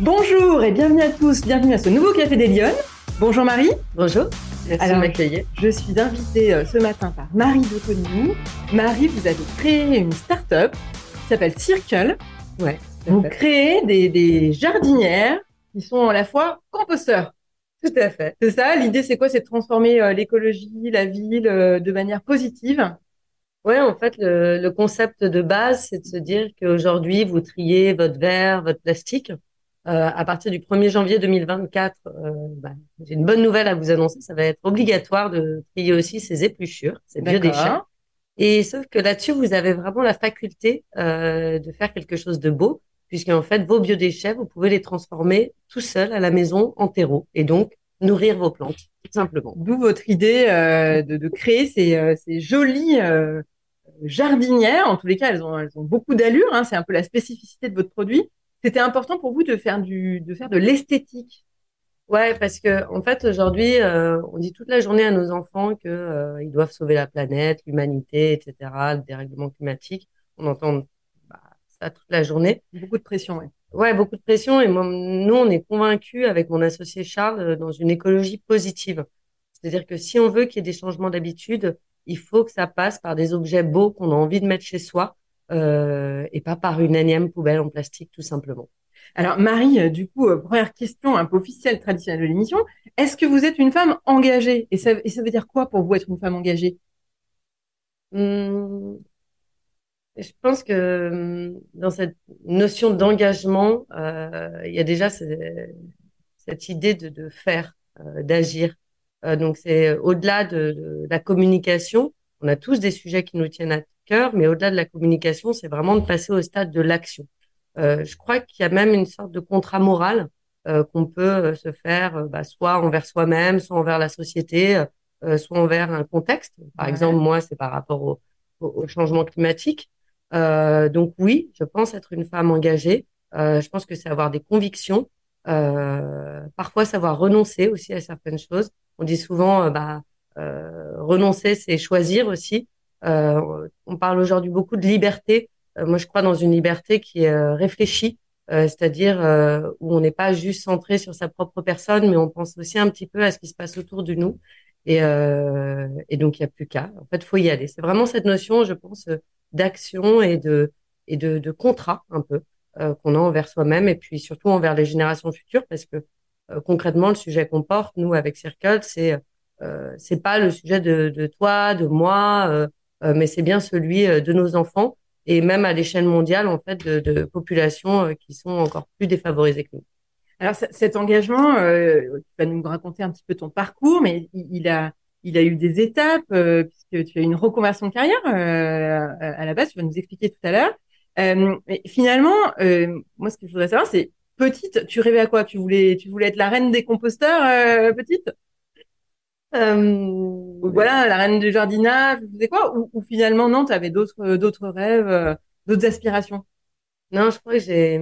Bonjour et bienvenue à tous, bienvenue à ce nouveau Café des Lyonnes. Bonjour Marie. Bonjour, merci de m'accueillir. Je suis invitée euh, ce matin par Marie de Coligny. Marie, vous avez créé une start-up qui s'appelle Circle. Ouais. Vous créez des, des jardinières qui sont à la fois composteurs. Tout à fait. C'est ça, l'idée c'est quoi? C'est de transformer euh, l'écologie, la ville euh, de manière positive? Ouais, en fait, le, le concept de base, c'est de se dire qu'aujourd'hui, vous triez votre verre, votre plastique. Euh, à partir du 1er janvier 2024, euh, bah, j'ai une bonne nouvelle à vous annoncer, ça va être obligatoire de trier aussi ces épluchures, ces biodéchets. Et sauf que là-dessus, vous avez vraiment la faculté euh, de faire quelque chose de beau, puisque en fait, vos biodéchets, vous pouvez les transformer tout seul à la maison en terreau, et donc nourrir vos plantes, tout simplement. D'où votre idée euh, de, de, créer ces, euh, ces jolies euh, jardinières. En tous les cas, elles ont, elles ont beaucoup d'allure. Hein, c'est un peu la spécificité de votre produit. C'était important pour vous de faire du, de faire de l'esthétique. Ouais, parce que en fait aujourd'hui, euh, on dit toute la journée à nos enfants que euh, ils doivent sauver la planète, l'humanité, etc., le dérèglement climatique. On entend bah, ça toute la journée. Beaucoup de pression, ouais. Ouais, beaucoup de pression. Et moi, nous, on est convaincus avec mon associé Charles euh, dans une écologie positive. C'est-à-dire que si on veut qu'il y ait des changements d'habitude, il faut que ça passe par des objets beaux qu'on a envie de mettre chez soi euh, et pas par une énième poubelle en plastique, tout simplement. Alors Marie, euh, du coup, euh, première question un peu officielle, traditionnelle de l'émission, est-ce que vous êtes une femme engagée? Et ça, et ça veut dire quoi pour vous être une femme engagée? Hum, Je pense que hum, dans cette notion d'engagement, euh, il y a déjà cette idée de, de faire, euh, d'agir. Donc c'est au-delà de, de, la communication. On a tous des sujets qui nous tiennent à cœur, mais au-delà de la communication, c'est vraiment de passer au stade de l'action. Euh, je crois qu'il y a même une sorte de contrat moral euh, qu'on peut euh, se faire, bah, soit envers soi-même, soit envers la société, soit envers un contexte. Par ouais. exemple, moi, c'est par rapport au, au, au changement climatique. donc oui, je pense être une femme engagée. je pense que c'est avoir des convictions, parfois savoir renoncer aussi à certaines choses. On dit souvent, bah, renoncer, c'est choisir aussi. On parle aujourd'hui beaucoup de liberté. Euh, moi, je crois dans une liberté qui est euh, réfléchie, euh, c'est-à-dire où on n'est pas juste centré sur sa propre personne, mais on pense aussi un petit peu à ce qui se passe autour de nous. Et, et donc, il n'y a plus qu'à. En fait, faut y aller. C'est vraiment cette notion, je pense, d'action et de et de, de contrat un peu qu'on a envers soi-même et puis surtout envers les générations futures, parce que concrètement, le sujet qu'on porte, nous, avec Circle, c'est euh, c'est pas le sujet de, de toi, de moi, euh, mais c'est bien celui de nos enfants et même à l'échelle mondiale en fait de, de populations euh, qui sont encore plus défavorisées que nous. Alors cet engagement, euh, tu vas nous raconter un petit peu ton parcours, mais il, a il a eu des étapes euh, puisque tu as eu une reconversion de carrière euh, à la base. Tu vas nous expliquer tout à l'heure. Euh, mais finalement, euh, moi ce que je voudrais savoir, c'est petite, tu rêvais à quoi? Tu voulais tu voulais être la reine des composteurs petite? Euh, voilà, la reine du jardinage, tu faisais quoi? Ou, ou, finalement non, tu avais d'autres d'autres rêves, euh, d'autres aspirations? Non, je crois que j'ai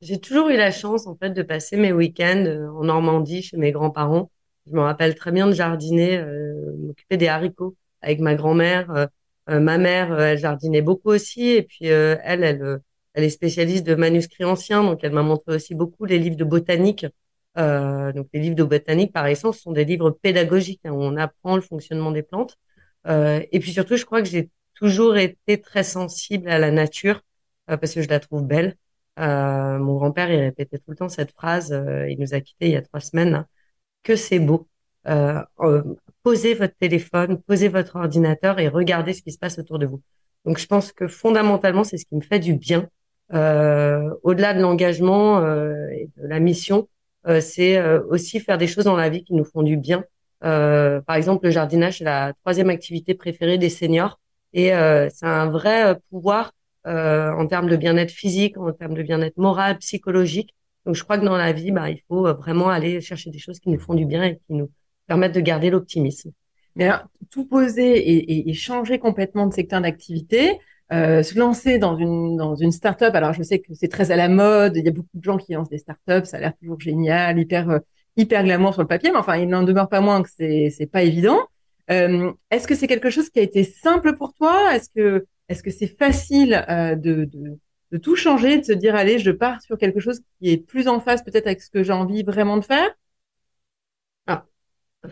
j'ai toujours eu la chance en fait de passer mes week-ends euh, en Normandie chez mes grands-parents. Je me rappelle très bien de jardiner, euh, m'occuper des haricots avec ma grand-mère. Euh, euh ma mère, elle jardinait beaucoup aussi, et puis elle, elle, elle est spécialiste de manuscrits anciens, donc elle m'a montré aussi beaucoup les livres de botanique. Euh, donc les livres de botanique, par essence, sont des livres pédagogiques hein, où on apprend le fonctionnement des plantes. Euh, et puis surtout, je crois que j'ai toujours été très sensible à la nature euh, parce que je la trouve belle. Euh, mon grand-père, il répétait tout le temps cette phrase. Euh, il nous a quittés il y a trois semaines. Hein, que c'est beau. posez votre téléphone, posez votre ordinateur et regardez ce qui se passe autour de vous. Donc je pense que fondamentalement, c'est ce qui me fait du bien. Au-delà de l'engagement et de la mission, c'est euh, aussi faire des choses dans la vie qui nous font du bien. Euh, par exemple, le jardinage, c'est la troisième activité préférée des seniors et c'est un vrai pouvoir en termes de bien-être physique, en termes de bien-être moral, psychologique. Donc, je crois que dans la vie, bah, il faut vraiment aller chercher des choses qui nous font du bien et qui nous permettent de garder l'optimisme. Mais alors, tout poser et, et, et changer complètement de secteur d'activité, euh, se lancer dans une dans une startup. Alors je sais que c'est très à la mode, il y a beaucoup de gens qui lancent des startups, ça a l'air toujours génial, hyper euh, hyper glamour sur le papier, mais enfin il n'en demeure pas moins que c'est c'est pas évident. Euh, est-ce que c'est quelque chose qui a été simple pour toi? Est-ce que est-ce que c'est facile euh, de, de de tout changer, de se dire, allez, je pars sur quelque chose qui est plus en phase peut-être avec ce que j'ai envie vraiment de faire? Ah,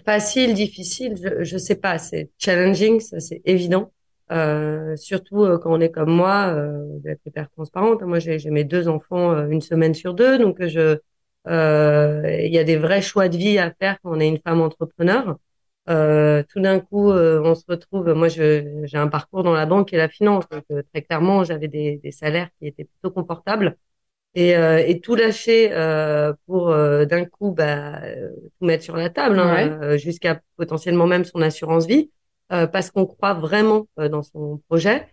Facile, difficile, je, je sais pas. C'est challenging, ça c'est évident. Euh, surtout euh, quand on est comme moi, euh, d'être hyper transparente. Moi, j'ai mes deux enfants euh, une semaine sur deux, donc je, il y a des vrais choix de vie à faire quand on est une femme entrepreneur. tout d'un coup, on se retrouve. Moi, j'ai un parcours dans la banque et la finance, donc très clairement, j'avais des, des, salaires qui étaient plutôt confortables. Et, et tout lâcher pour d'un coup bah, tout mettre sur la table, hein, jusqu'à potentiellement même son assurance vie. Euh, parce qu'on croit vraiment euh, dans son projet.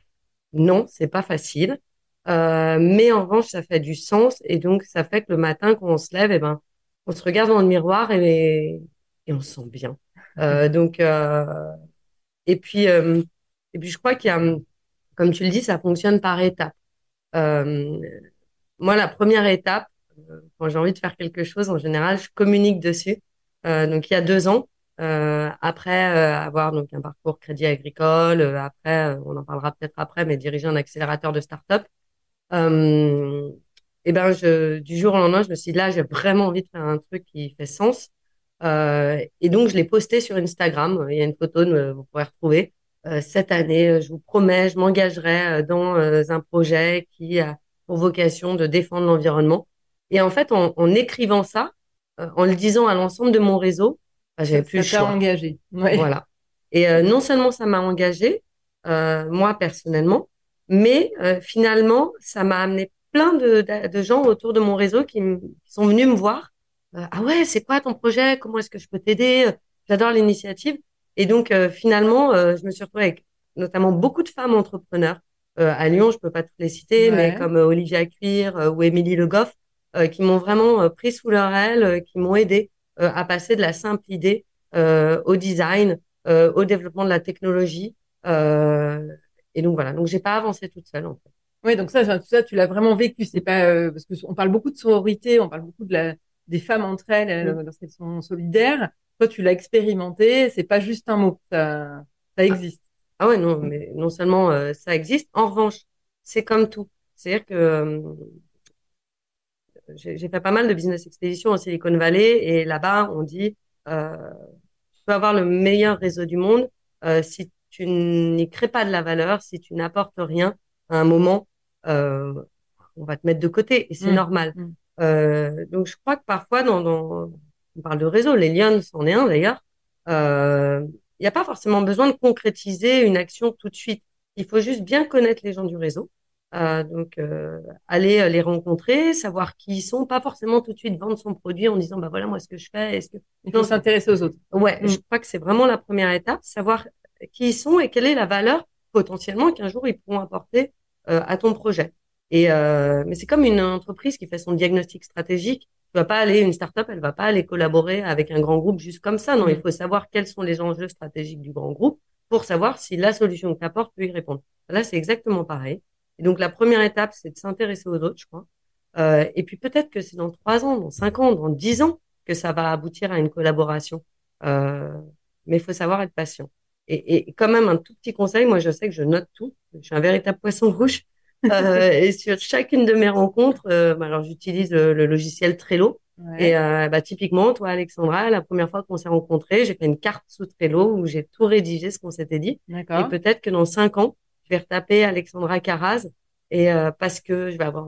Non, c'est pas facile. Euh, mais en revanche, ça fait du sens et donc ça fait que le matin, quand on se lève, et eh ben, on se regarde dans le miroir et, et on se sent bien. Euh, donc, euh, et puis, euh, et puis, je crois qu'il y a, comme tu le dis, ça fonctionne par étapes. moi, la première étape, quand j'ai envie de faire quelque chose, en général, je communique dessus. donc, il y a deux ans, après euh, avoir donc un parcours crédit agricole, euh, après on en parlera peut-être après, mais diriger un accélérateur de start-up. et ben je, du jour au lendemain, je me suis dit là, j'ai vraiment envie de faire un truc qui fait sens. et donc je l'ai posté sur Instagram. Il y a une photo, vous pourrez retrouver. cette année, je vous promets, je m'engagerai dans un projet qui a pour vocation de défendre l'environnement. Et en fait, en écrivant ça, en le disant à l'ensemble de mon réseau, ah, j'avais plus ça le choix. engagé. Voilà. Et euh, non seulement ça m'a engagé, euh, moi personnellement, mais euh, finalement, ça m'a amené plein de, de, gens autour de mon réseau qui, sont venus me voir. ah ouais, c'est quoi ton projet? Comment est-ce que je peux t'aider? J'adore l'initiative. Et donc, finalement, je me suis retrouvée avec notamment beaucoup de femmes entrepreneurs. à Lyon, je peux pas toutes les citer, mais comme Olivia Cuir ou Émilie Le Goff, qui m'ont vraiment pris sous leur aile, qui m'ont aidé euh, à passer de la simple idée euh, au design, euh, au développement de la technologie. et donc voilà, donc j'ai pas avancé toute seule en fait. Oui, donc ça, tout ça, tu l'as vraiment vécu. C'est pas parce que on parle beaucoup de sororité, on parle beaucoup de la des femmes entre elles mm. lorsqu'elles sont solidaires. Toi, tu l'as expérimenté. C'est pas juste un mot. Ça, ça existe. Ah, ouais, non, mais non seulement ça existe. En revanche, c'est comme tout. C'est-à-dire que j'ai fait pas mal de business expédition au Silicon Valley et là-bas, on dit, euh, tu peux avoir le meilleur réseau du monde euh, si tu n'y crées pas de la valeur, si tu n'apportes rien, à un moment, euh, on va te mettre de côté et c'est mmh. normal. Mmh. Euh, donc, je crois que parfois, dans, dans, on parle de réseau, les lions c'en est un d'ailleurs, il n'y a pas forcément besoin de concrétiser une action tout de suite. Il faut juste bien connaître les gens du réseau euh, donc, euh, aller euh, les rencontrer, savoir qui ils sont, pas forcément tout de suite vendre son produit en disant bah voilà moi ce que je fais. Est-ce que faut s'intéresser aux autres. Ouais, mm. je crois que c'est vraiment la première étape, savoir qui ils sont et quelle est la valeur potentiellement qu'un jour ils pourront apporter euh, à ton projet. Et mais c'est comme une entreprise qui fait son diagnostic stratégique. Tu vas pas aller une startup, elle va pas aller collaborer avec un grand groupe juste comme ça. Non, il mm. faut savoir quels sont les enjeux stratégiques du grand groupe pour savoir si la solution que tu apportes peut y répondre. Là, c'est exactement pareil. Et donc, la première étape, c'est de s'intéresser aux autres, je crois. Euh, et puis peut-être que c'est dans trois ans, dans cinq ans, dans dix ans que ça va aboutir à une collaboration. Euh, mais il faut savoir être patient. Et, et, quand même, un tout petit conseil, moi je sais que je note tout. Je suis un véritable poisson rouge. Euh, et sur chacune de mes rencontres, euh, bah, alors j'utilise le, logiciel Trello. Et euh, bah, typiquement, toi Alexandra, la première fois qu'on s'est rencontrés, j'ai fait une carte sous Trello où j'ai tout rédigé ce qu'on s'était dit. Et peut-être que dans cinq ans, vais retaper Alexandra Caraz et euh, parce que je vais avoir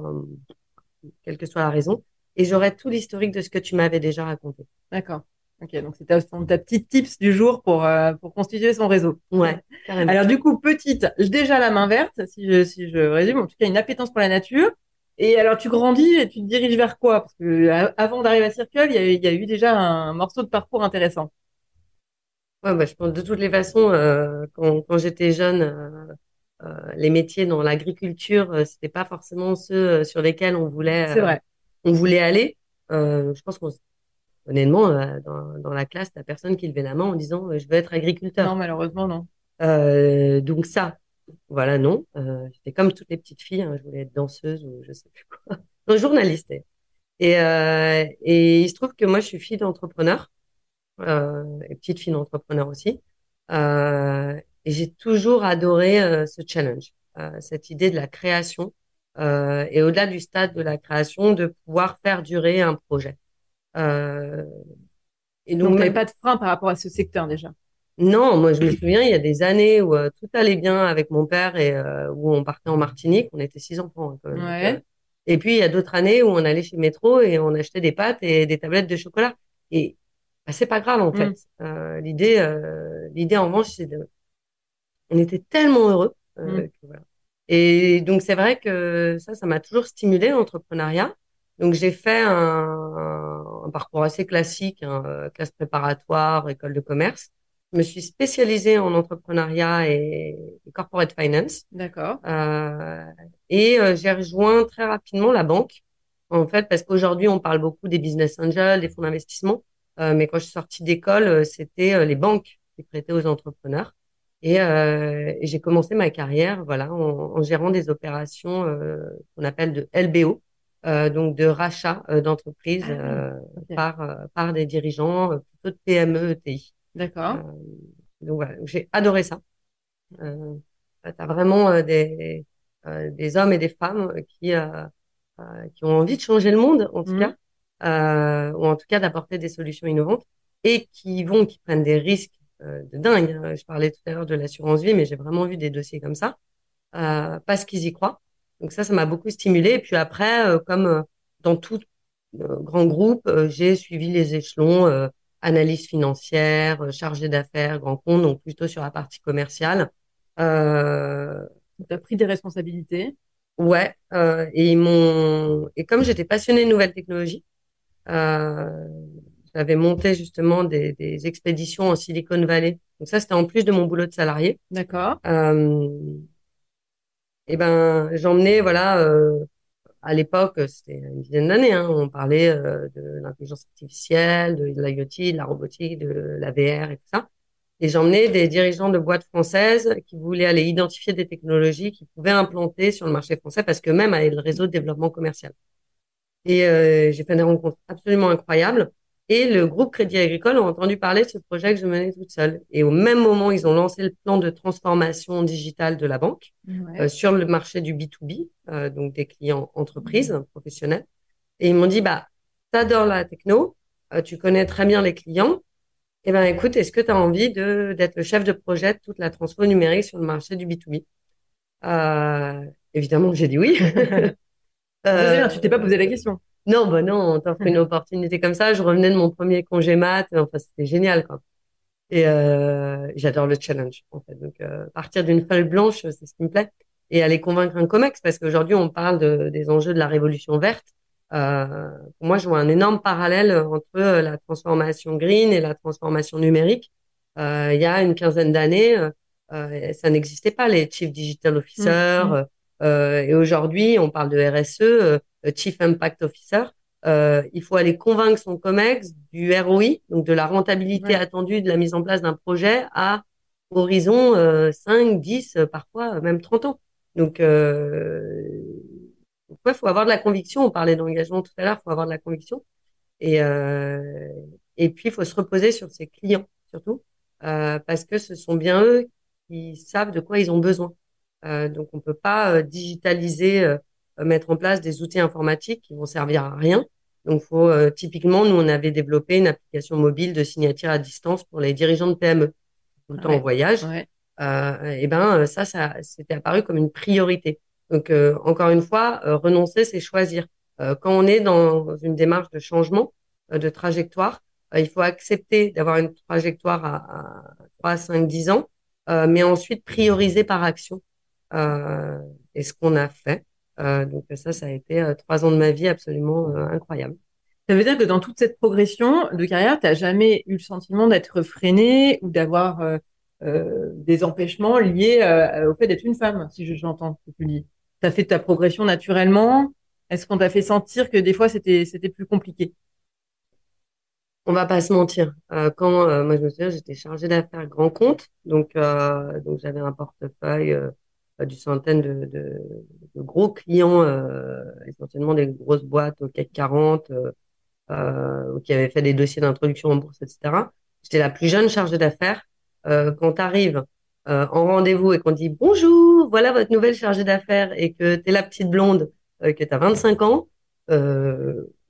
quelle que soit la raison et j'aurai tout l'historique de ce que tu m'avais déjà raconté. D'accord. Ok, donc c'était ta petite tips du jour pour euh, pour constituer son réseau. Ouais, carrément. Alors du coup, petite, déjà la main verte, si je si je résume, en tout cas une appétence pour la nature. Et alors tu grandis et tu te diriges vers quoi? Parce que avant d'arriver à Circle, il y, a, il y a eu déjà un morceau de parcours intéressant. Ouais, bah, je pense de toutes les façons, euh, quand, quand j'étais jeune, euh, euh, les métiers dans l'agriculture, euh, c'était pas forcément ceux euh, sur lesquels on voulait, vrai. on voulait aller. je pense qu'on honnêtement, dans, dans, la classe, t'as personne qui levait la main en disant je veux être agriculteur. Non, malheureusement, non. Euh, donc ça, voilà, non. Euh, J'étais comme toutes les petites filles, hein, je voulais être danseuse ou je sais plus quoi. Non, journaliste. Et, euh, et il se trouve que moi, je suis fille d'entrepreneur, euh, et petite fille d'entrepreneur aussi. Euh, et j'ai toujours adoré euh, ce challenge, euh, cette idée de la création. et au-delà du stade de la création, de pouvoir faire durer un projet. et donc, donc tu n'avais pas de frein par rapport à ce secteur déjà? Non, moi je me souviens, il y a des années où euh, tout allait bien avec mon père et euh, où on partait en Martinique. On était six enfants. Hein, ouais. et puis il y a d'autres années où on allait chez Métro et on achetait des pâtes et des tablettes de chocolat. Et bah, c'est pas grave en fait. Mm. Euh, l'idée, euh, l'idée en revanche, c'est de, on était tellement heureux. Mm. Que, voilà. Et donc c'est vrai que ça, ça m'a toujours stimulé l'entrepreneuriat. Donc j'ai fait un, un, parcours assez classique, hein, classe préparatoire, école de commerce. Je me suis spécialisée en entrepreneuriat et, corporate finance. D'accord. Euh, et euh, j'ai rejoint très rapidement la banque, en fait, parce qu'aujourd'hui, on parle beaucoup des business angels, des fonds d'investissement. Euh, mais quand je suis sortie d'école, euh, c'était euh, les banques qui prêtaient aux entrepreneurs. Et, et j'ai commencé ma carrière, voilà, en, en gérant des opérations qu'on appelle de LBO, donc de rachat d'entreprises ah, par par des dirigeants plutôt de PME, ETI. D'accord. Euh, donc voilà, j'ai adoré ça. Euh, tu as vraiment euh, des, euh, des hommes et des femmes qui, euh, qui ont envie de changer le monde, en tout mmh. cas, ou en tout cas d'apporter des solutions innovantes et qui vont, qui prennent des risques de dingue. Hein. Je parlais tout à l'heure de l'assurance vie, mais j'ai vraiment vu des dossiers comme ça parce qu'ils y croient. Donc ça, ça m'a beaucoup stimulé. Et puis après, comme dans tout grand groupe, j'ai suivi les échelons analyse financière, euh, chargé d'affaires, grand compte, donc plutôt sur la partie commerciale. Euh, tu as pris des responsabilités? Ouais, euh, et ils m'ont et comme j'étais passionnée de nouvelles technologies, euh, j'avais monté justement des, des, expéditions en Silicon Valley. Donc ça, c'était en plus de mon boulot de salarié. D'accord. Euh, et ben, j'emmenais voilà euh, à l'époque, c'était une dizaine d'années, hein, on parlait euh, de l'intelligence artificielle, de, de l'IoT, de la robotique, de la VR et tout ça. Et j'emmenais des dirigeants de boîtes françaises qui voulaient aller identifier des technologies qui pouvaient implanter sur le marché français parce que même avec le réseau de développement commercial. Et euh, j'ai fait des rencontres absolument incroyables. Et le groupe Crédit Agricole a entendu parler de ce projet que je menais toute seule. Et au même moment, ils ont lancé le plan de transformation digitale de la banque euh, sur le marché du B2B, euh, donc des clients entreprises, professionnels. Et ils m'ont dit, bah, t'adores la techno, euh, tu connais très bien les clients. Eh ben, écoute, est-ce que tu as envie de, d'être le chef de projet de toute la transfo numérique sur le marché du B2B? Euh, évidemment, j'ai dit oui. euh, tu t'es pas posé la question. Non, bah non, on t'offre une opportunité comme ça. Je revenais de mon premier congé mat. Enfin, c'était génial, quoi. Et euh, j'adore le challenge, en fait. Donc, euh, partir d'une feuille blanche, c'est ce qui me plaît. Et aller convaincre un COMEX, parce qu'aujourd'hui, on parle de, des enjeux de la révolution verte. Euh, pour moi, je vois un énorme parallèle entre euh, la transformation green et la transformation numérique. Euh, il y a une quinzaine d'années, euh, ça n'existait pas, les Chief Digital Officers. Mmh, et aujourd'hui, on parle de RSE euh, Chief Impact Officer, euh, il faut aller convaincre son COMEX du ROI, donc de la rentabilité attendue de la mise en place d'un projet à horizon euh, 5, 10, euh, parfois même 30 ans. Donc, euh, il faut avoir de la conviction. On parlait d'engagement tout à l'heure, il faut avoir de la conviction. Et, euh, et puis, il faut se reposer sur ses clients, surtout, euh, parce que ce sont bien eux qui savent de quoi ils ont besoin. Euh, donc, on peut pas digitaliser euh, mettre en place des outils informatiques qui vont servir à rien. Donc, faut euh, typiquement, nous, on avait développé une application mobile de signature à distance pour les dirigeants de PME, tout le temps en voyage. Euh, et ben, ça, ça, c'était apparu comme une priorité. Donc, euh, encore une fois, renoncer, c'est choisir. quand on est dans une démarche de changement de trajectoire, il faut accepter d'avoir une trajectoire à, à 3, 5, 10 ans, mais ensuite prioriser par action. et ce qu'on a fait. Euh, donc ça, ça a été euh, trois ans de ma vie absolument euh, incroyable. Ça veut dire que dans toute cette progression de carrière, tu n'as jamais eu le sentiment d'être freiné ou d'avoir euh, des empêchements liés au fait d'être une femme, si j'entends ce que tu dis. Tu as fait ta progression naturellement. Est-ce qu'on t'a fait sentir que des fois c'était c'était plus compliqué? On va pas se mentir. Euh, quand moi je me souviens, j'étais chargée d'affaires grand compte, donc donc j'avais un portefeuille du centaine de, de, de gros clients, euh, essentiellement des grosses boîtes au CAC 40, euh, euh, qui avaient fait des dossiers d'introduction en bourse, etc. J'étais la plus jeune chargée d'affaires. Euh, quand tu arrives en rendez-vous et qu'on dit bonjour, voilà votre nouvelle chargée d'affaires et que tu es la petite blonde, que tu as 25 ans,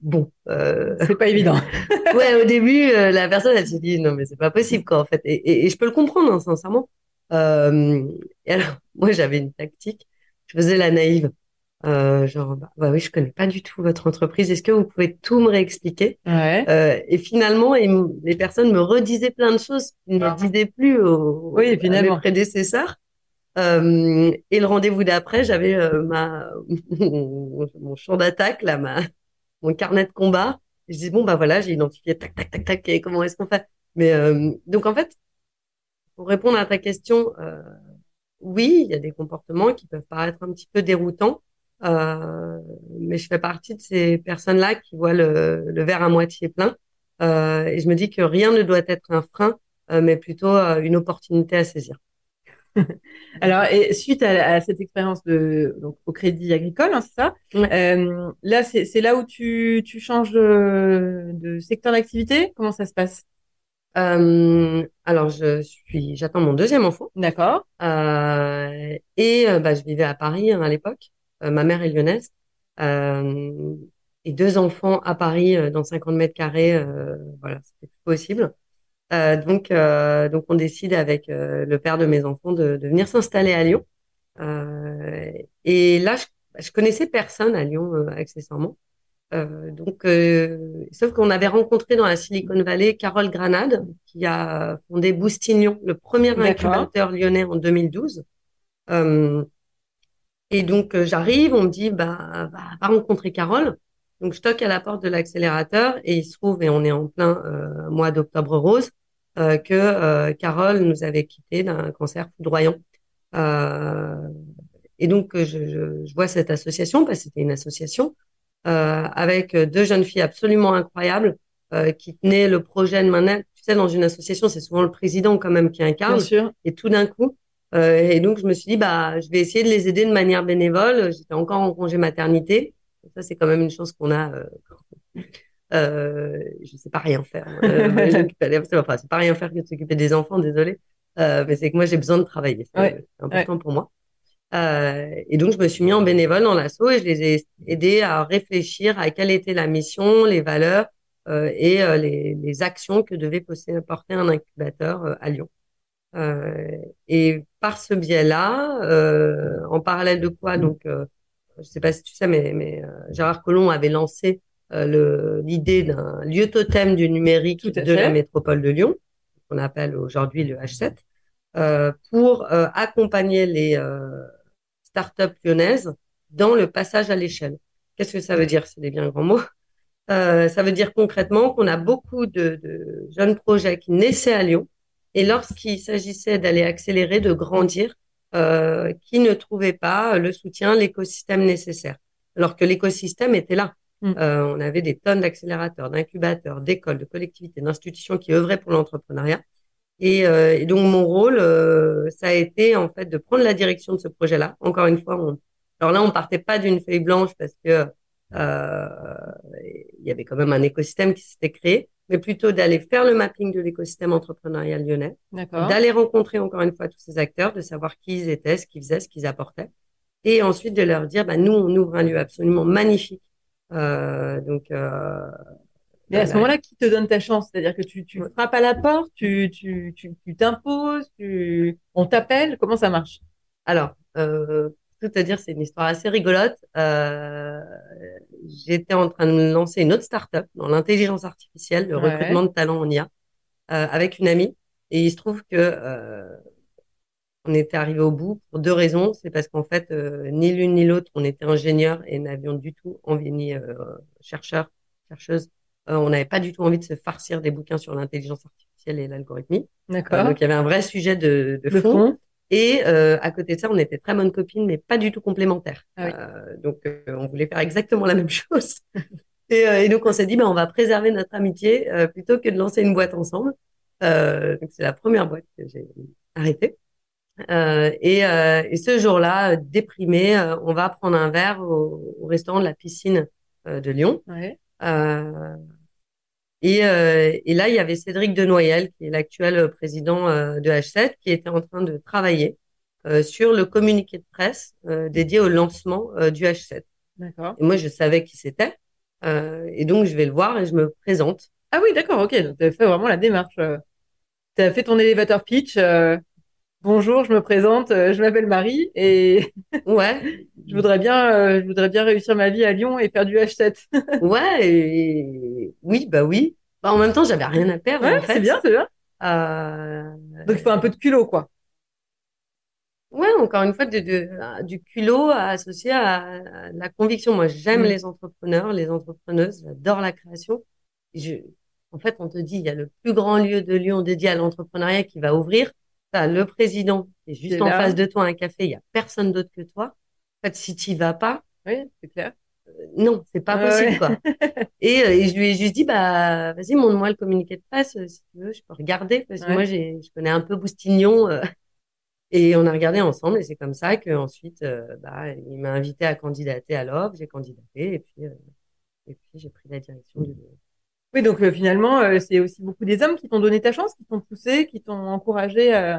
bon. c'est pas évident. ouais, au début, la personne, elle se dit non, mais c'est pas possible, quoi, en fait. Et, et, je peux le comprendre, hein, sincèrement. Et alors, moi, j'avais une tactique. Je faisais la naïve. Euh, genre, bah, bah, oui, je connais pas du tout votre entreprise. Est-ce que vous pouvez tout me réexpliquer? Ouais. euh, Et finalement, les personnes me redisaient plein de choses qu'ils ne disaient plus aux, oui, finalement. mes prédécesseurs. Euh, et le rendez-vous d'après, j'avais euh, ma mon, champ d'attaque là, ma mon carnet de combat. je dis bon bah voilà, j'ai identifié tac tac tac tac. Et comment est-ce qu'on fait? Mais euh, donc en fait, pour répondre à ta question, euh, oui, il y a des comportements qui peuvent paraître un petit peu déroutants. Euh, mais je fais partie de ces personnes-là qui voient le, le, verre à moitié plein. Euh, et je me dis que rien ne doit être un frein, euh, mais plutôt euh, une opportunité à saisir. Alors, et suite à, à cette expérience de donc, au Crédit Agricole, hein, c'est ça? Euh, Là, c'est là où tu, tu changes de, de secteur d'activité? Comment ça se passe? Euh, alors, je suis, j'attends mon deuxième enfant. D'accord. Euh, et bah, je vivais à Paris hein, à l'époque. Euh, ma mère est lyonnaise. Euh, et deux enfants à Paris euh, dans 50 mètres carrés, voilà, c'était possible. donc, donc on décide avec le père de mes enfants de, de venir s'installer à Lyon. et là, je, je, connaissais personne à Lyon accessoirement. Euh, donc, euh, sauf qu'on avait rencontré dans la Silicon Valley Carole Granade, qui a fondé Boostignon, le premier incubateur lyonnais en 2012. Euh, et donc, j'arrive, on me dit, bah, bah, va rencontrer Carole. Donc, je toque à la porte de l'accélérateur et il se trouve, et on est en plein mois d'octobre rose, que Carole nous avait quitté d'un cancer foudroyant. et donc, je, je, je, vois cette association, parce que c'était une association, avec deux jeunes filles absolument incroyables qui tenaient le projet de manette. Tu sais, dans une association, c'est souvent le président quand même qui incarne. Bien sûr. Et tout d'un coup, euh, et donc, je me suis dit, bah, je vais essayer de les aider de manière bénévole. J'étais encore en congé maternité. Ça, c'est quand même une chose qu'on a. Euh, euh, je sais pas rien faire. Euh, enfin, c'est pas rien faire que de s'occuper des enfants, désolé. Euh, mais c'est que moi, j'ai besoin de travailler. C'est important pour moi. Euh, et donc, je me suis mis en bénévole dans l'asso et je les ai aidés à réfléchir à quelle était la mission, les valeurs euh, et les, les, actions que devait porter un incubateur à Lyon. Euh, et par ce biais-là, euh, en parallèle de quoi, donc, euh, je sais pas si tu sais, mais, mais Gérard Collomb avait lancé l'idée d'un lieu totem du numérique de la métropole de Lyon, qu'on appelle aujourd'hui le H7, euh, pour euh, accompagner les euh, startups lyonnaises dans le passage à l'échelle. Qu'est-ce que ça veut dire? C'est des bien grands mots. ça veut dire concrètement qu'on a beaucoup de, de, jeunes projets qui naissaient à Lyon, et lorsqu'il s'agissait d'aller accélérer, de grandir, euh, qui ne trouvaient pas le soutien, l'écosystème nécessaire. Alors que l'écosystème était là. Mm. Euh, on avait des tonnes d'accélérateurs, d'incubateurs, d'écoles, de collectivités, d'institutions qui œuvraient pour l'entrepreneuriat. Et, euh, et, donc mon rôle, euh, ça a été en fait de prendre la direction de ce projet-là. Encore une fois, on... alors là, on partait pas d'une feuille blanche parce que euh, il y avait quand même un écosystème qui s'était créé mais plutôt d'aller faire le mapping de l'écosystème entrepreneurial lyonnais, d'aller rencontrer encore une fois tous ces acteurs, de savoir qui ils étaient, ce qu'ils faisaient, ce qu'ils apportaient, et ensuite de leur dire, bah, nous, on ouvre un lieu absolument magnifique. Euh, donc, euh, mais à ce moment-là, qui te donne ta chance? C'est-à-dire que tu, tu frappes à la porte, tu, tu, tu, tu t'imposes, tu, on t'appelle, comment ça marche? Alors, euh, tout à dire, c'est une histoire assez rigolote. Euh, J'étais en train de lancer une autre startup dans l'intelligence artificielle, le recrutement de talents en IA, euh, avec une amie. Et il se trouve que on était arrivé au bout pour deux raisons. C'est parce qu'en fait, ni l'une ni l'autre, on était ingénieurs et n'avions du tout envie, ni chercheurs, chercheuses, euh, on n'avait pas du tout envie de se farcir des bouquins sur l'intelligence artificielle et l'algorithmie. D'accord. donc il y avait un vrai sujet de, de, fond. fond. Et euh, à côté de ça, on était très bonnes copines, mais pas du tout complémentaires. Ah oui. euh, donc, euh, on voulait faire exactement la même chose. et, euh, et, donc, on s'est dit, ben, on va préserver notre amitié euh, plutôt que de lancer une boîte ensemble. donc, c'est la première boîte que j'ai arrêtée. Et, et, ce jour-là, déprimé, on va prendre un verre au, au restaurant de la piscine de Lyon. Ouais. Et, et là, il y avait Cédric Denoyel, qui est l'actuel président de H7, qui était en train de travailler sur le communiqué de presse dédié au lancement du H7. D'accord. Et moi, je savais qui c'était. et donc, je vais le voir et je me présente. Ah oui, d'accord, ok. Donc, tu as fait vraiment la démarche. Tu as fait ton élévateur pitch. Bonjour, je me présente, je m'appelle Marie et ouais, je voudrais bien, je voudrais bien réussir ma vie à Lyon et faire du H7. ouais, et... oui, bah oui. Bah, en même temps, j'avais rien à perdre. Ouais, en fait. c'est bien, c'est bien. Euh... Donc il faut un peu de culot, quoi. Ouais, encore une fois, de, de, du culot associé à, à la conviction. Moi, j'aime Mm. les entrepreneurs, les entrepreneuses, j'adore la création. Je, en fait, on te dit, il y a le plus grand lieu de Lyon dédié à l'entrepreneuriat qui va ouvrir. Le président est juste en là. face de toi à un café, il y a personne d'autre que toi. En fait, si tu vas pas, Oui, c'est clair. euh, non, c'est pas possible, ouais. quoi. Et, euh, et je lui ai juste dit, bah, vas-y, montre-moi le communiqué de presse, euh, si tu veux, je peux regarder, parce que Ouais. moi, j'ai, je connais un peu Boustignon, euh, et on a regardé ensemble, et c'est comme ça que ensuite, euh, bah, il m'a invité à candidater à l'offre, j'ai candidaté, et puis, et puis j'ai pris la direction du. Oui, donc euh, finalement, euh, c'est aussi beaucoup des hommes qui t'ont donné ta chance, qui t'ont poussé, qui t'ont encouragé euh,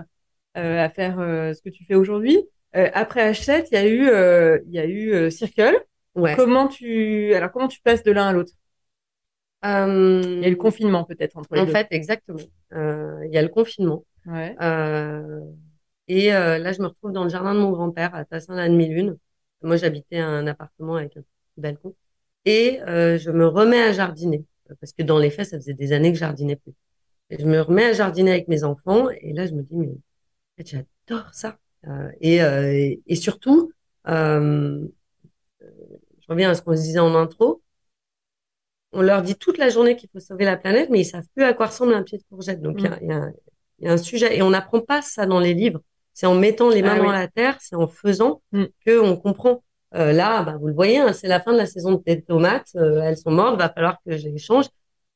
euh, à faire euh, ce que tu fais aujourd'hui. Euh, après H7, il y a eu, euh, il y a eu euh, Circle. Ouais. Comment tu, alors comment tu passes de l'un à l'autre? Euh, Il y a eu le confinement peut-être entre les en deux. fait, exactement. Euh, il y a le confinement. Ouais. Euh, et euh, là, je me retrouve dans le jardin de mon grand-père à Tassin-la-Demi-Lune. Moi, j'habitais un appartement avec un petit balcon. Et euh, je me remets à jardiner. Parce que dans les faits, ça faisait des années que je jardinais plus. Et je me remets à jardiner avec mes enfants. Et là, je me dis, mais en fait, j'adore ça. Euh, et, euh, et, surtout, euh, je reviens à ce qu'on se disait en intro, on leur dit toute la journée qu'il faut sauver la planète, mais ils savent plus à quoi ressemble un pied de courgette. Donc, il y a, il y a- il y a un sujet. Et on n'apprend pas ça dans les livres. C'est en mettant les mains Ah dans oui. la terre, c'est en faisant Mm. que on comprend. Euh, là, bah, vous le voyez, hein, c'est la fin de la saison des tomates. euh, elles sont mortes, va falloir que je les change.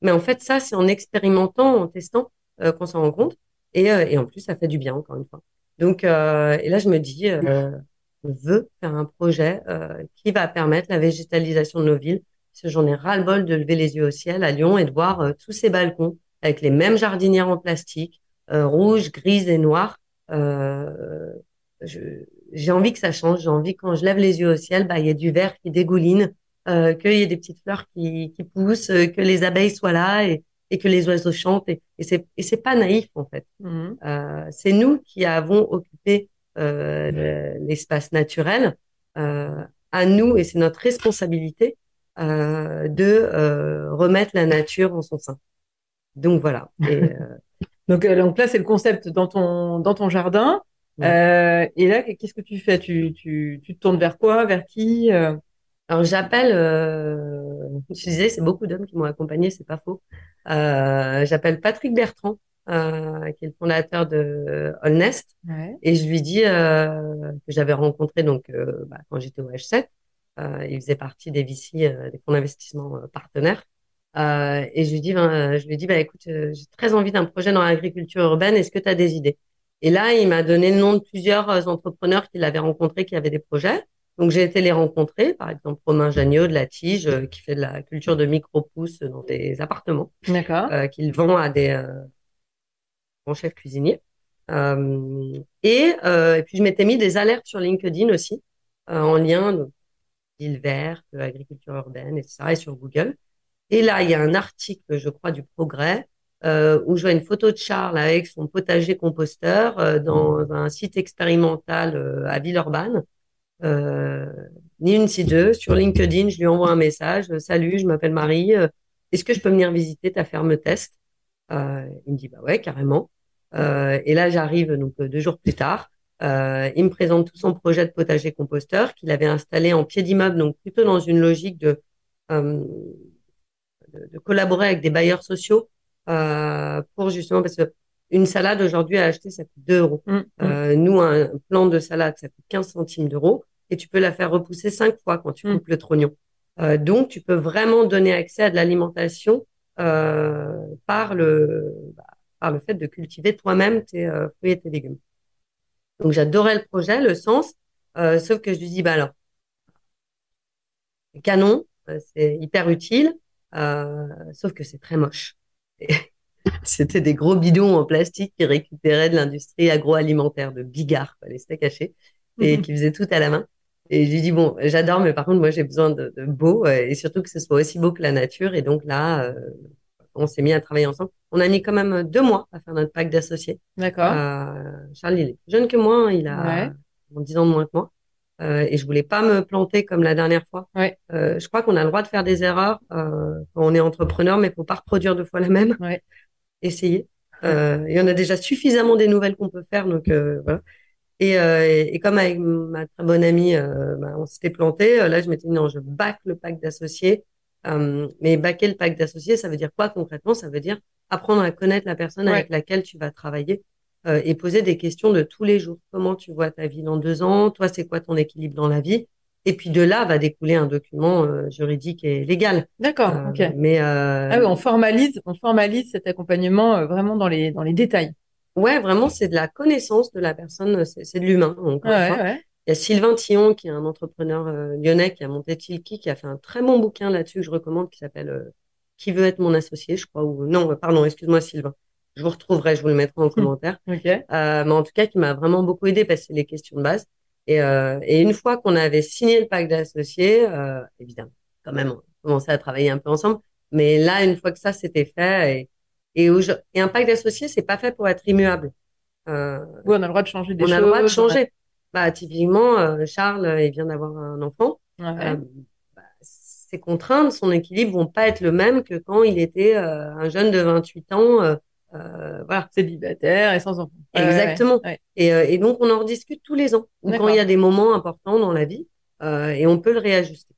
Mais en fait, ça, c'est en expérimentant, en testant, euh, qu'on s'en rend compte. Et, euh, et en plus, ça fait du bien, encore une fois. Donc, euh, et là, je me dis, euh, je veux faire un projet qui va permettre la végétalisation de nos villes. Parce que j'en ai ras-le-bol de lever les yeux au ciel à Lyon et de voir tous ces balcons avec les mêmes jardinières en plastique, rouges, grises et noires. Je- j'ai envie que ça change. J'ai envie quand je lève les yeux au ciel, bah, il y ait du vert qui dégouline, euh, qu'il y ait des petites fleurs qui, qui poussent, euh, que les abeilles soient là et, et que les oiseaux chantent. Et, et c'est et c'est pas naïf en fait. Mhm. Euh, c'est nous qui avons occupé euh, le- l'espace naturel. Euh, à nous, et c'est notre responsabilité euh, de euh, remettre la nature en son sein. Donc voilà. Et, Donc, euh, donc là, c'est le concept dans ton, dans ton jardin. Ouais. Euh, et là, qu'est-ce que tu fais? Tu, tu, tu te tournes vers quoi? Vers qui? Euh, alors j'appelle, euh, je disais, c'est beaucoup d'hommes qui m'ont accompagné, c'est pas faux. Euh, j'appelle Patrick Bertrand, euh, qui est le fondateur de Allnest. Ouais. Et je lui dis euh, que j'avais rencontré donc euh, bah, quand j'étais au H7, euh, il faisait partie des VC, euh, des fonds d'investissement partenaires. Euh, et je lui dis, ben, je lui dis, bah écoute, j'ai très envie d'un projet dans l'agriculture urbaine. Est-ce que tu as des idées? Et là, il m'a donné le nom de plusieurs euh, entrepreneurs qu'il avait rencontrés qui avaient des projets. Donc j'ai été les rencontrer, par exemple Romain Jagnot de la Tige, euh, qui fait de la culture de micro-pousses dans des appartements D'accord. euh, qu'il vend à des euh, grands chefs cuisiniers. Euh, et, euh, et puis je m'étais mis des alertes sur LinkedIn aussi, euh, en lien de ville verte, agriculture urbaine, etc. et sur Google. Et là, il y a un article, je crois, du Progrès, euh, où je vois une photo de Charles avec son potager composteur euh, dans un site expérimental euh, à Villeurbanne. Euh, ni une si deux. Sur LinkedIn, je lui envoie un message. Euh, Salut, je m'appelle Marie. Euh, Est-ce que je peux venir visiter ta ferme test? Euh, Il me dit bah ouais, carrément. Euh, et là, j'arrive donc deux jours plus tard. Euh, il me présente tout son projet de potager composteur qu'il avait installé en pied d'immeuble, donc plutôt dans une logique de, euh, de, de collaborer avec des bailleurs sociaux euh, pour justement parce que une salade aujourd'hui à acheter ça coûte 2 euros. Mm, mm. Euh, nous un plan de salade ça coûte 15 centimes d'euros et tu peux la faire repousser cinq fois quand tu Mm. coupes le trognon. Euh, donc tu peux vraiment donner accès à de l'alimentation euh, par le bah, par le fait de cultiver toi-même tes euh, fruits et tes légumes. Donc j'adorais le projet, le sens, euh, sauf que je lui dis bah alors c'est canon, euh, c'est hyper utile, euh, sauf que c'est très moche. C'était des gros bidons en plastique qui récupéraient de l'industrie agroalimentaire, de Bigard, les steaks hachés, et qui faisaient tout à la main. Et j'ai dit, bon, j'adore, mais par contre, moi, j'ai besoin de, de, beau, euh, et surtout que ce soit aussi beau que la nature. Et donc là, euh, on s'est mis à travailler ensemble. On a mis quand même deux mois à faire notre pack d'associés. D'accord. Euh, Charles, il est plus jeune que moi, hein, il a Ouais. 10 ans de moins que moi. Euh, et je voulais pas me planter comme la dernière fois. Ouais. Euh, je crois qu'on a le droit de faire des erreurs euh, quand on est entrepreneur, mais faut pas reproduire deux fois la même. Ouais. Essayer. Euh, il y en a déjà suffisamment des nouvelles qu'on peut faire, donc euh, voilà. Et, euh, et, et comme avec ma très bonne amie, euh, bah, on s'était planté. euh, Là, je m'étais dit non, je back le pack d'associés. Euh, mais backer le pack d'associés, ça veut dire quoi concrètement? Ça veut dire apprendre à connaître la personne Ouais. avec laquelle tu vas travailler euh, et poser des questions de tous les jours. Comment tu vois ta vie dans deux ans? Toi, c'est quoi ton équilibre dans la vie? Et puis de là va découler un document euh, juridique et légal. D'accord. Euh, ok. Mais euh, Ah oui, on formalise, on formalise cet accompagnement vraiment dans les dans les détails. ouais, vraiment, c'est de la connaissance de la personne, c'est de l'humain. Ouais, ouais. Il y a Sylvain Tillon, qui est un entrepreneur lyonnais, qui a monté Tilki, qui a fait un très bon bouquin là-dessus que je recommande, qui s'appelle Qui veut être mon associé, je crois. Ou non, pardon, excuse-moi Sylvain. Je vous retrouverai, je vous le mettrai en commentaire. Euh, mais en tout cas, qui m'a vraiment beaucoup aidé parce que c'est les questions de base. Et, euh, et une fois qu'on avait signé le pacte d'associés, euh, évidemment, quand même, on commençait à travailler un peu ensemble. Mais là, une fois que ça c'était fait, et, et, aujo- et un pacte d'associés, c'est pas fait pour être immuable. Euh, Oui, on a le droit de changer des on choses. a le droit de changer. Bah, typiquement, Charles, il vient d'avoir un enfant. Ouais. Bah, ses contraintes, son équilibre vont pas être le même que quand il était un jeune de 28 ans. Euh, voilà. Célibataire et sans enfant. Exactement. ouais, ouais. Et, euh, et donc, on en rediscute tous les ans, ou quand il y a des moments importants dans la vie, euh, et on peut le réajuster.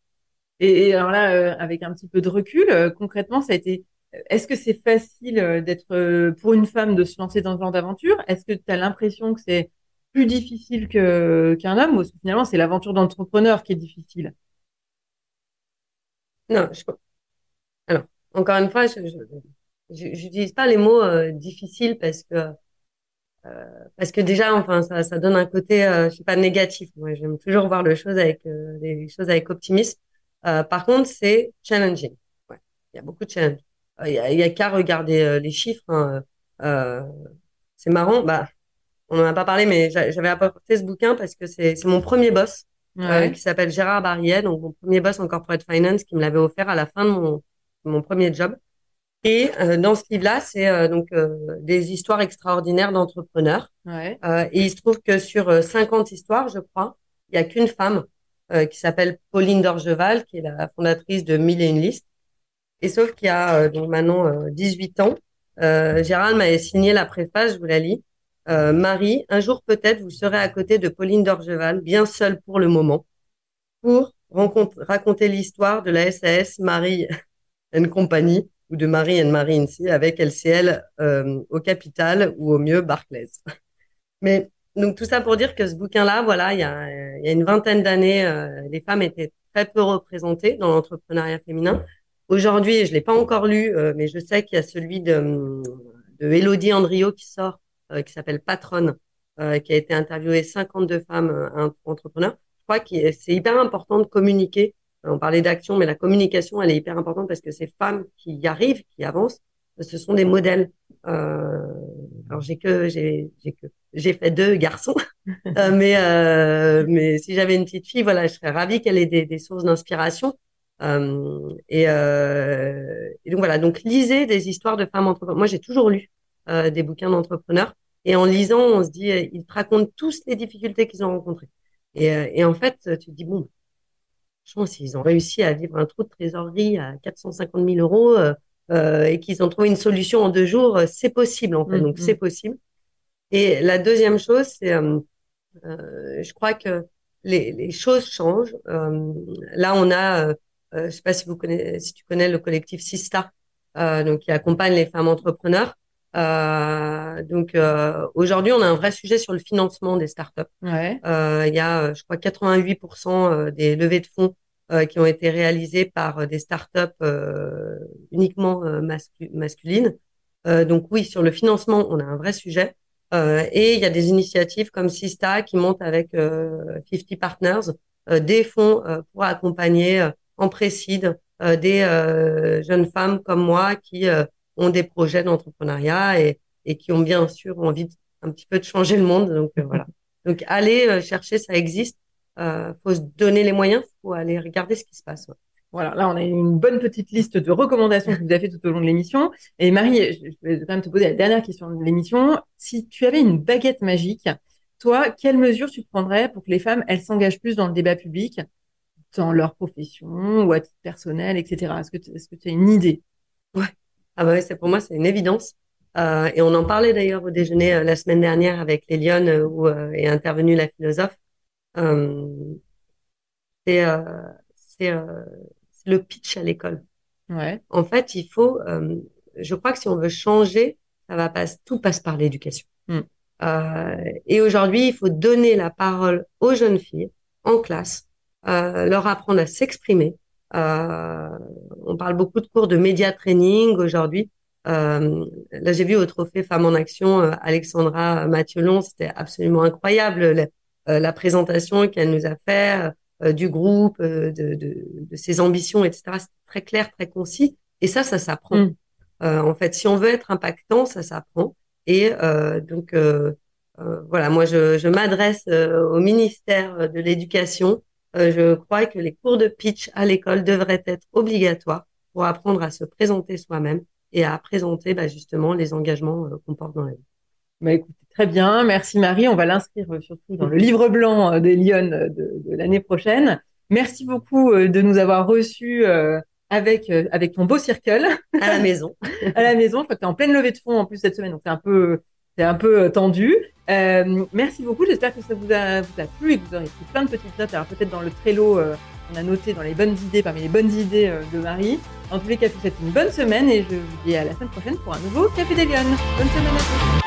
Et, et alors là, avec un petit peu de recul, concrètement, ça a été. Est-ce que c'est facile d'être pour une femme de se lancer dans ce genre d'aventure? Est-ce que tu as l'impression que c'est plus difficile que qu'un homme, ou est-ce que finalement c'est l'aventure d'entrepreneur qui est difficile? Non, je, alors, encore une fois, je- j'utilise pas les mots euh, difficiles parce que euh, parce que déjà, enfin, ça, ça donne un côté, euh, je sais pas, négatif. Moi, j'aime toujours voir les choses avec euh, les choses avec optimisme. Euh, par contre, c'est challenging. Ouais, il y a beaucoup de challenges. Euh, Il y a, y a qu'à regarder les chiffres. hein. Euh, c'est marrant. Bah, on en a pas parlé, mais j'a- j'avais apporté ce bouquin parce que c'est c'est mon premier boss euh, Ouais. qui s'appelle Gérard Barriet, donc mon premier boss en corporate finance, qui me l'avait offert à la fin de mon de mon premier job. Et euh, dans ce livre-là, c'est euh, donc euh, des histoires extraordinaires d'entrepreneurs. Ouais. Euh, et il se trouve que sur euh, 50 histoires, je crois, il y a qu'une femme euh, qui s'appelle Pauline Dorgeval, qui est la fondatrice de Mille et une. Et sauf qu'il y a euh, donc maintenant euh, 18 ans, euh, Gérald m'avait signé la préface, je vous la lis. Euh, Marie, un jour peut-être vous serez à côté de Pauline Dorgeval, bien seule pour le moment, pour rencontre- raconter l'histoire de la SAS Marie and Company ou de Marie and Marie Incy avec LCL euh, au capital ou au mieux Barclays. Mais donc tout ça pour dire que ce bouquin-là, voilà, il y a, y a une vingtaine d'années, euh, les femmes étaient très peu représentées dans l'entrepreneuriat féminin. Aujourd'hui, je l'ai pas encore lu, euh, mais je sais qu'il y a celui de, de Elodie Andrio qui sort, euh, qui s'appelle Patronne, euh, qui a été interviewé 52 femmes euh, entrepreneurs. Je crois que c'est hyper important de communiquer. On parlait d'action, mais la communication, elle est hyper importante parce que ces femmes qui y arrivent, qui avancent, ce sont des modèles. Euh, alors j'ai que j'ai que j'ai fait deux garçons, Euh, mais euh, mais si j'avais une petite fille, voilà, je serais ravie qu'elle ait des, des sources d'inspiration. Euh, et, euh, et donc voilà, donc lisez des histoires de femmes entrepreneurs. Moi, j'ai toujours lu euh, des bouquins d'entrepreneurs, et en lisant, on se dit, ils te racontent tous les difficultés qu'ils ont rencontrées. Et, et en fait, tu te dis bon, franchement, s'ils ont réussi à vivre un trou de trésorerie à 450 000 euros euh, euh, et qu'ils ont trouvé une solution en deux jours, euh, c'est possible en fait. Mm, Donc mm. c'est possible. Et la deuxième chose, c'est, euh, euh, je crois que les, les choses changent. Euh, là, on a, je sais pas si vous connaissez, si tu connais le collectif Sista, euh, donc qui accompagne les femmes entrepreneurs. Euh, donc euh, aujourd'hui, on a un vrai sujet sur le financement des startups. Ouais. Euh, il y a, euh, je crois, 88% euh, des levées de fonds euh, qui ont été réalisées par des startups euh, uniquement mascu- masculines. Euh, donc oui, sur le financement, on a un vrai sujet. Euh, et il y a des initiatives comme Sista qui montent avec euh, 50 Partners euh, des fonds euh, pour accompagner euh, en précide euh, des euh, jeunes femmes comme moi qui euh, ont des projets d'entrepreneuriat et, et qui ont bien sûr envie de, un petit peu de changer le monde. Donc voilà. Donc allez chercher, ça existe. Euh, faut se donner les moyens, faut aller regarder ce qui se passe. Voilà, là on a une bonne petite liste de recommandations que vous avez fait tout au long de l'émission. Et Marie, je vais quand même te poser la dernière question de l'émission. Si tu avais une baguette magique, toi, quelles mesures tu prendrais pour que les femmes, elles s'engagent plus dans le débat public, dans leur profession ou à titre personnel, etc. Est-ce que tu est-ce que tu as une idée? Ouais. Ah bah ouais, c'est pour moi c'est une évidence. Euh, et on en parlait d'ailleurs au déjeuner euh, la semaine dernière avec les Lyonnes euh, où euh, est intervenue la philosophe. Euh, c'est c'est le pitch à l'école. Ouais. En fait, il faut. je crois que si on veut changer, ça va pas. Tout passe par l'éducation. Mm. Euh, et aujourd'hui, il faut donner la parole aux jeunes filles en classe, euh, leur apprendre à s'exprimer. Euh, on parle beaucoup de cours de média training aujourd'hui. Euh, là, j'ai vu au trophée Femmes en Action, euh, Alexandra Mathiolon, c'était absolument incroyable la, euh, la présentation qu'elle nous a fait du groupe, de, de, de, ses ambitions, etc. C'est très clair, très concis. Et ça, ça s'apprend. Mm. en fait, si on veut être impactant, ça s'apprend. Et euh, donc, euh, euh, voilà, moi, je, je m'adresse au ministère de l'Éducation. Je crois que les cours de pitch à l'école devraient être obligatoires pour apprendre à se présenter soi-même et à présenter bah, justement les engagements qu'on porte dans la vie. Bah, écoutez, très bien, merci Marie. On va l'inscrire surtout dans le livre blanc des Lyon de, de l'année prochaine. Merci beaucoup de nous avoir reçus avec euh, avec ton beau circle à la maison. à la maison, je crois que tu es en pleine levée de fonds en plus cette semaine, donc c'est un peu c'est un peu euh, tendu. Euh, merci beaucoup, j'espère que ça vous a, vous a plu et que vous aurez pris plein de petites notes. Alors peut-être dans le Trello, euh, on a noté dans les bonnes idées, parmi les bonnes idées euh, de Marie. En tous les cas, je vous souhaite une bonne semaine et je vous dis à la semaine prochaine pour un nouveau Café des. Bonne semaine à tous.